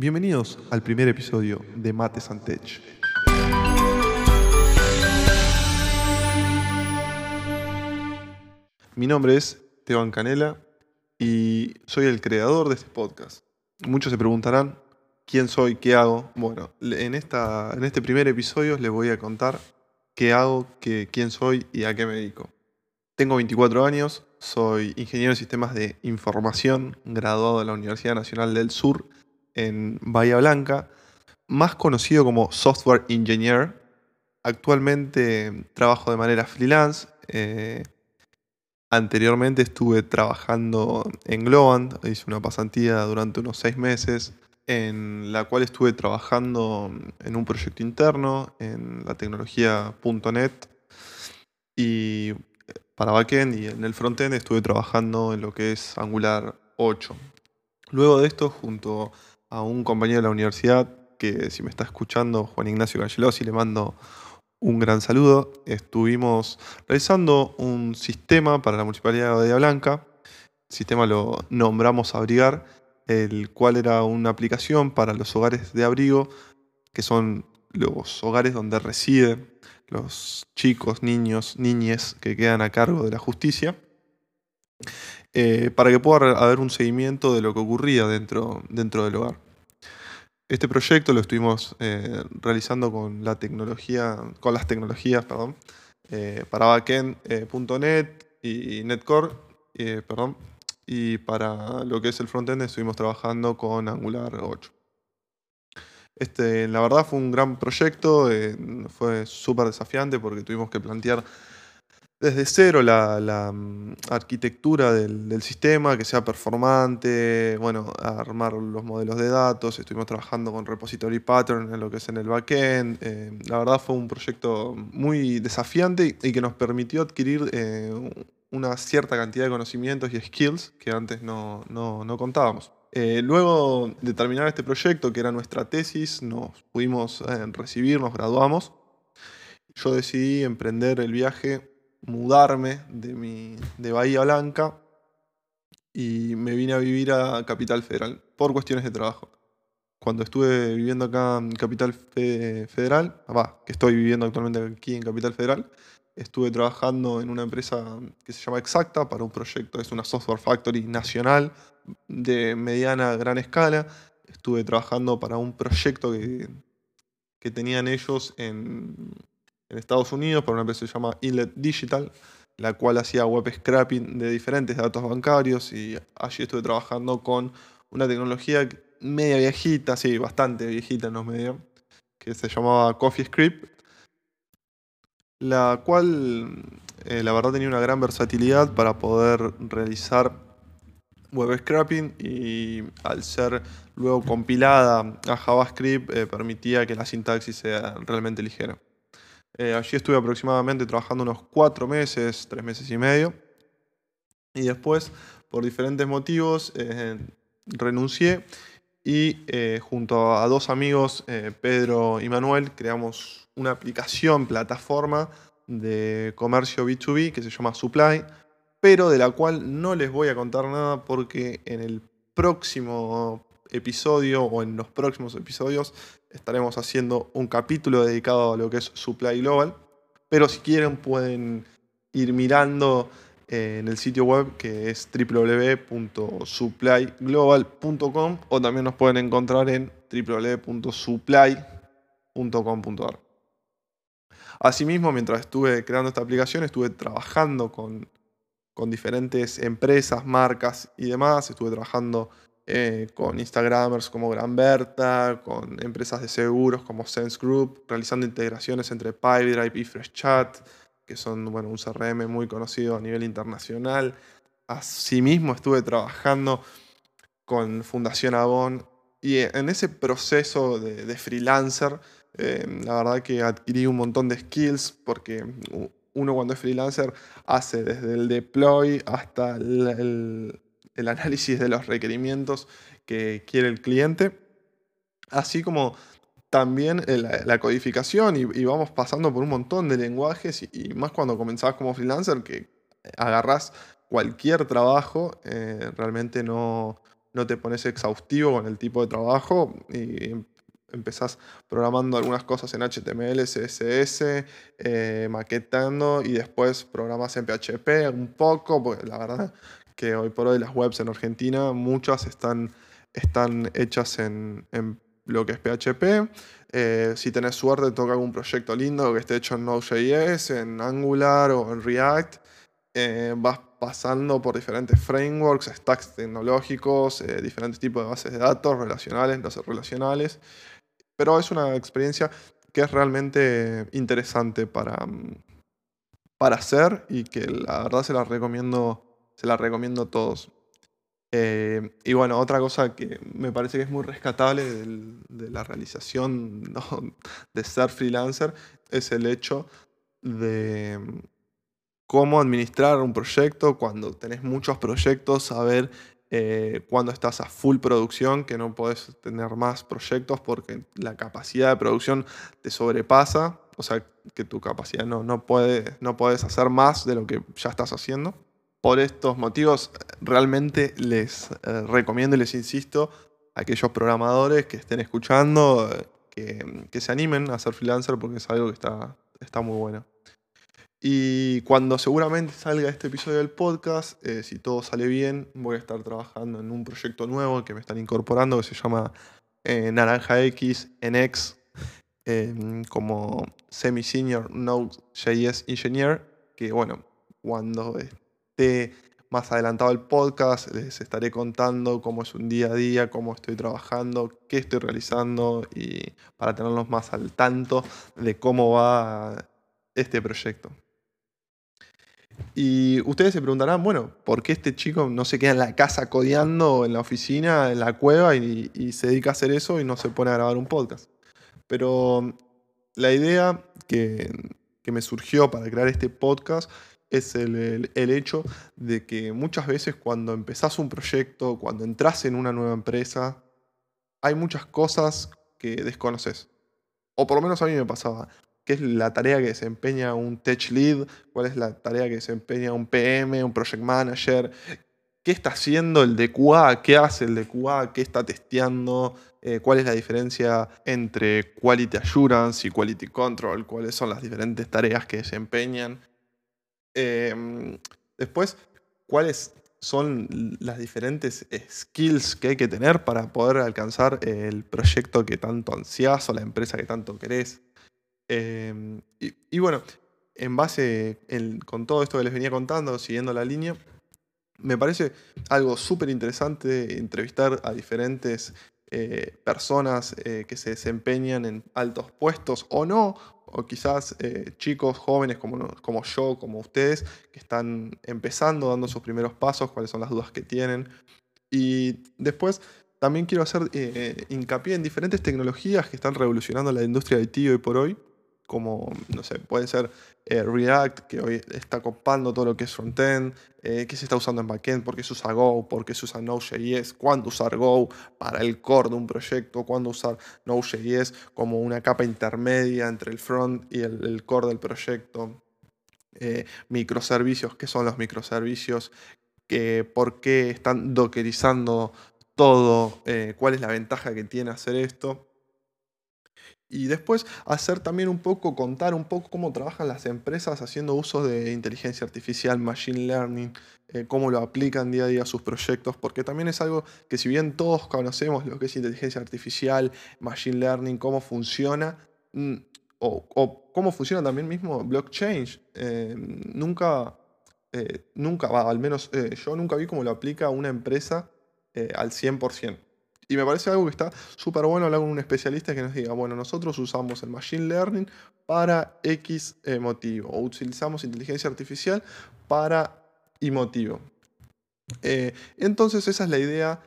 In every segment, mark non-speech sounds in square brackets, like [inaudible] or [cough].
Bienvenidos al primer episodio de Mates and Tech. Mi nombre es Teban Canela y soy el creador de este podcast. Muchos se preguntarán quién soy, qué hago. Bueno, en, esta, en este primer episodio les voy a contar qué hago, qué, quién soy y a qué me dedico. Tengo 24 años, soy ingeniero en sistemas de información, graduado de la Universidad Nacional del Sur en Bahía Blanca, más conocido como software engineer. Actualmente trabajo de manera freelance. Eh, anteriormente estuve trabajando en Globant, hice una pasantía durante unos seis meses en la cual estuve trabajando en un proyecto interno en la tecnología .NET y para backend y en el frontend estuve trabajando en lo que es Angular 8. Luego de esto, junto a un compañero de la universidad, que si me está escuchando, Juan Ignacio Cangelosi, le mando un gran saludo. Estuvimos realizando un sistema para la Municipalidad de Bahía Blanca. El sistema lo nombramos Abrigar, el cual era una aplicación para los hogares de abrigo, que son los hogares donde residen los chicos, niños, niñes que quedan a cargo de la justicia, eh, para que pueda haber un seguimiento de lo que ocurría dentro, dentro del hogar. Este proyecto lo estuvimos eh, realizando con la tecnología, con las tecnologías, perdón, eh, para backend.net y netcore, perdón, y para lo que es el frontend estuvimos trabajando con Angular 8. Este, la verdad fue un gran proyecto, fue súper desafiante porque tuvimos que plantear desde cero la, mm, arquitectura del, sistema, que sea performante, bueno, armar los modelos de datos, estuvimos trabajando con repository pattern en lo que es en el backend. Eh, la verdad fue un proyecto muy desafiante y que nos permitió adquirir eh, una cierta cantidad de conocimientos y skills que antes no contábamos. Eh, luego de terminar este proyecto, que era nuestra tesis, nos pudimos recibir, nos graduamos. Yo decidí emprender el viaje, mudarme de, mi, de Bahía Blanca y me vine a vivir a Capital Federal por cuestiones de trabajo. Cuando estuve viviendo acá en Capital Federal, que estoy viviendo actualmente aquí en Capital Federal, estuve trabajando en una empresa que se llama Exacta para un proyecto, es una software factory nacional de mediana a gran escala. Estuve trabajando para un proyecto que, que tenían ellos en, en, Estados Unidos, para una empresa que se llama Inlet Digital, la cual hacía web scrapping de diferentes datos bancarios y allí estuve trabajando con una tecnología media viejita, sí, bastante viejita en los medios, que se llamaba CoffeeScript, la cual eh, la verdad tenía una gran versatilidad para poder realizar web scrapping y al ser luego compilada a JavaScript eh, permitía que la sintaxis sea realmente ligera. Eh, allí estuve aproximadamente trabajando unos cuatro meses, tres meses y medio. Y después, por diferentes motivos, eh, renuncié y junto a dos amigos, Pedro y Manuel, creamos una aplicación, plataforma de comercio B2B que se llama Supply pero de la cual no les voy a contar nada porque en el próximo episodio o en los próximos episodios estaremos haciendo un capítulo dedicado a lo que es Supply Global. Pero si quieren pueden ir mirando eh, en el sitio web que es www.supplyglobal.com o también nos pueden encontrar en www.supply.com.ar. Asimismo, mientras estuve creando esta aplicación, estuve trabajando con con diferentes empresas, marcas y demás. Estuve trabajando eh, con Instagramers como Gran Berta, con empresas de seguros como Sense Group, realizando integraciones entre PipeDrive y FreshChat, que son bueno, un CRM muy conocido a nivel internacional. Asimismo estuve trabajando con Fundación Avon y en ese proceso de, freelancer, eh, la verdad que adquirí un montón de skills porque uno cuando es freelancer hace desde el deploy hasta el, análisis de los requerimientos que quiere el cliente, así como también la, codificación y, vamos pasando por un montón de lenguajes y, más cuando comenzabas como freelancer que agarras cualquier trabajo, eh, realmente no, no te pones exhaustivo con el tipo de trabajo y empezás programando algunas cosas en HTML, CSS, eh, maquetando y después programas en PHP un poco, porque la verdad que hoy por hoy las webs en Argentina, muchas están, están hechas en, lo que es PHP. Eh, si tenés suerte, toca algún proyecto lindo que esté hecho en Node.js, en Angular o en React. Eh, vas pasando por diferentes frameworks, stacks tecnológicos, diferentes tipos de bases de datos, relacionales, no relacionales. Pero es una experiencia que es realmente interesante para, mm, para hacer y que la verdad se la recomiendo, se la recomiendo a todos. Eh, y bueno, otra cosa que me parece que es muy rescatable de la realización [laughs] de ser freelancer es el hecho de mm, cómo administrar un proyecto cuando tenés muchos proyectos, saber eh, cuando estás a full producción, que no puedes tener más proyectos porque la capacidad de producción te sobrepasa, o sea, que tu capacidad no, no, no puedes hacer más de lo que ya estás haciendo. Por estos motivos, realmente les eh, recomiendo y les insisto a aquellos programadores que estén escuchando que, que, se animen a ser freelancer porque es algo que está, está muy bueno. Y cuando seguramente salga este episodio del podcast, eh, si todo sale bien, voy a estar trabajando en un proyecto nuevo que me están incorporando que se llama eh, Naranja X NX em, como Semi-Senior Node.js Engineer. Que bueno, cuando más adelantado el podcast, les estaré contando cómo es un día a día, cómo estoy trabajando, qué estoy realizando y para tenerlos más al tanto de cómo va este proyecto. Y ustedes se preguntarán, bueno, ¿por qué este chico no se queda en la casa codeando, en la oficina, en la cueva y, se dedica a hacer eso y no se pone a grabar un podcast? Pero la idea que, me surgió para crear este podcast es el, hecho de que muchas veces cuando empezás un proyecto, cuando entras en una nueva empresa, hay muchas cosas que desconoces. O por lo menos a mí me pasaba qué es la tarea que desempeña un tech lead, cuál es la tarea que desempeña un PM, un project manager, qué está haciendo el de QA, qué hace el de QA, qué está testeando, eh, cuál es la diferencia entre quality assurance y quality control, cuáles son las diferentes tareas que desempeñan. Em, después, cuáles son las diferentes skills que hay que tener para poder alcanzar el proyecto que tanto ansias o la empresa que tanto querés. Em, y, bueno, en base con todo esto que les venía contando, siguiendo la línea, me parece algo súper interesante entrevistar a diferentes eh, personas eh, que se desempeñan en altos puestos o no, o quizás eh, chicos jóvenes como, como yo, como ustedes, que están empezando, dando sus primeros pasos, cuáles son las dudas que tienen. Y después también quiero hacer hincapié en diferentes tecnologías que están revolucionando la industria de IT hoy por hoy como, no sé, puede ser eh, React, que hoy está copando todo lo que es frontend, eh, qué se está usando en backend, por qué se usa Go, por qué se usa Node.js, cuándo usar Go para el core de un proyecto, cuándo usar Node.js como una capa intermedia entre el front y el, core del proyecto. Eh, microservicios, qué son los microservicios, por qué están dockerizando todo, cuál es la ventaja que tiene hacer esto. Y después hacer también un poco, contar un poco cómo trabajan las empresas haciendo uso de inteligencia artificial, machine learning, eh, cómo lo aplican día a día a sus proyectos, porque también es algo que si bien todos conocemos lo que es inteligencia artificial, machine learning, cómo funciona, mm, o, cómo funciona también mismo blockchain, eh, nunca, eh, nunca, al menos yo nunca vi cómo lo aplica una empresa al 100%. Y me parece algo que está súper bueno hablar con un especialista que nos diga, bueno, nosotros usamos el Machine Learning para X motivo, o utilizamos inteligencia artificial para Y. Eh, entonces esa es la idea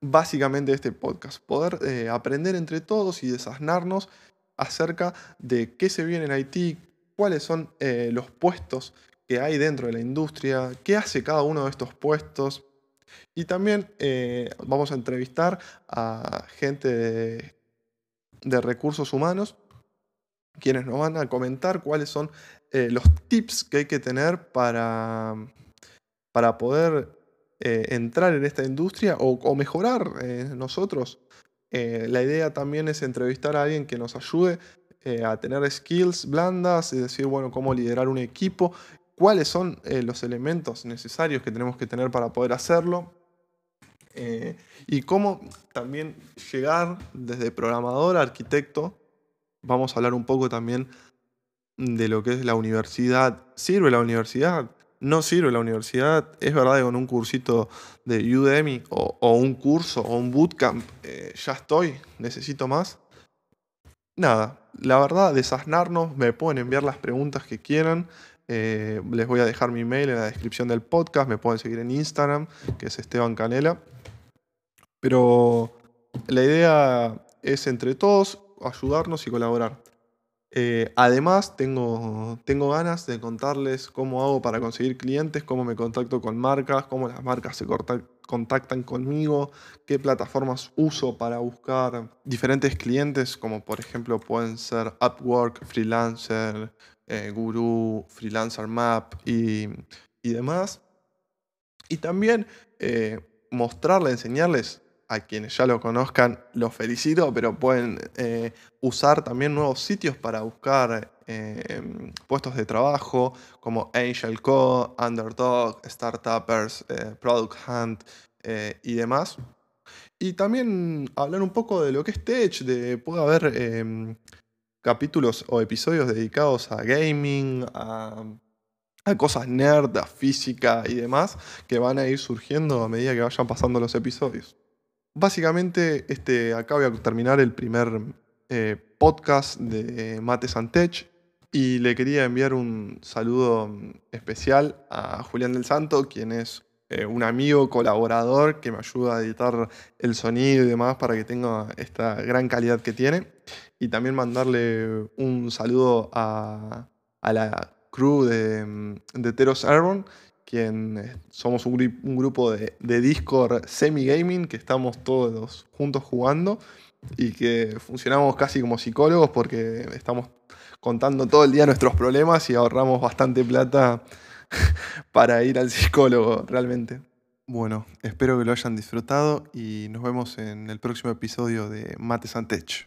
básicamente de este podcast, poder eh, aprender entre todos y desasnarnos acerca de qué se viene en Haití, cuáles son eh, los puestos que hay dentro de la industria, qué hace cada uno de estos puestos, y también eh, vamos a entrevistar a gente de, recursos humanos, quienes nos van a comentar cuáles son eh, los tips que hay que tener para, para poder eh, entrar en esta industria o, mejorar nosotros. la idea también es entrevistar a alguien que nos ayude a tener skills blandas y decir, bueno, cómo liderar un equipo, cuáles son los elementos necesarios que tenemos que tener para poder hacerlo. y cómo también llegar desde programador a arquitecto. Vamos a hablar un poco también de lo que es la universidad. ¿Sirve la universidad? No sirve la universidad. Es verdad que con un cursito de Udemy o, un curso o un bootcamp eh, ya estoy, necesito más. Nada, la verdad, desasnarnos, me pueden enviar las preguntas que quieran. Eh, les voy a dejar mi mail en la descripción del podcast. Me pueden seguir en Instagram, que es Esteban Canela. Pero la idea es entre todos ayudarnos y colaborar. Eh, además, tengo, tengo ganas de contarles cómo hago para conseguir clientes, cómo me contacto con marcas, cómo las marcas se contactan conmigo, qué plataformas uso para buscar diferentes clientes, como por ejemplo pueden ser Upwork, Freelancer, eh, Guru, Freelancer Map y, demás. Y también eh, mostrarle, enseñarles a quienes ya lo conozcan, los felicito, pero pueden eh, usar también nuevos sitios para buscar eh, puestos de trabajo como Angel Co, Underdog, Startuppers, eh, Product Hunt y demás. Y también hablar un poco de lo que es Tech, de puede haber em, capítulos o episodios dedicados a gaming, a, cosas nerd, a física y demás, que van a ir surgiendo a medida que vayan pasando los episodios. Básicamente, este, acá voy a terminar el primer eh, podcast de Mates Tech y le quería enviar un saludo especial a Julián del Santo, quien es eh, un amigo, colaborador que me ayuda a editar el sonido y demás para que tenga esta gran calidad que tiene. Y también mandarle un saludo a, la crew de, de Teros Airborne, quien eh, somos un, grupo de, Discord semi-gaming que estamos todos juntos jugando y que funcionamos casi como psicólogos porque estamos contando todo el día nuestros problemas y ahorramos bastante plata [laughs] para ir al psicólogo realmente. Bueno, espero que lo hayan disfrutado y nos vemos en el próximo episodio de Mates and Tech.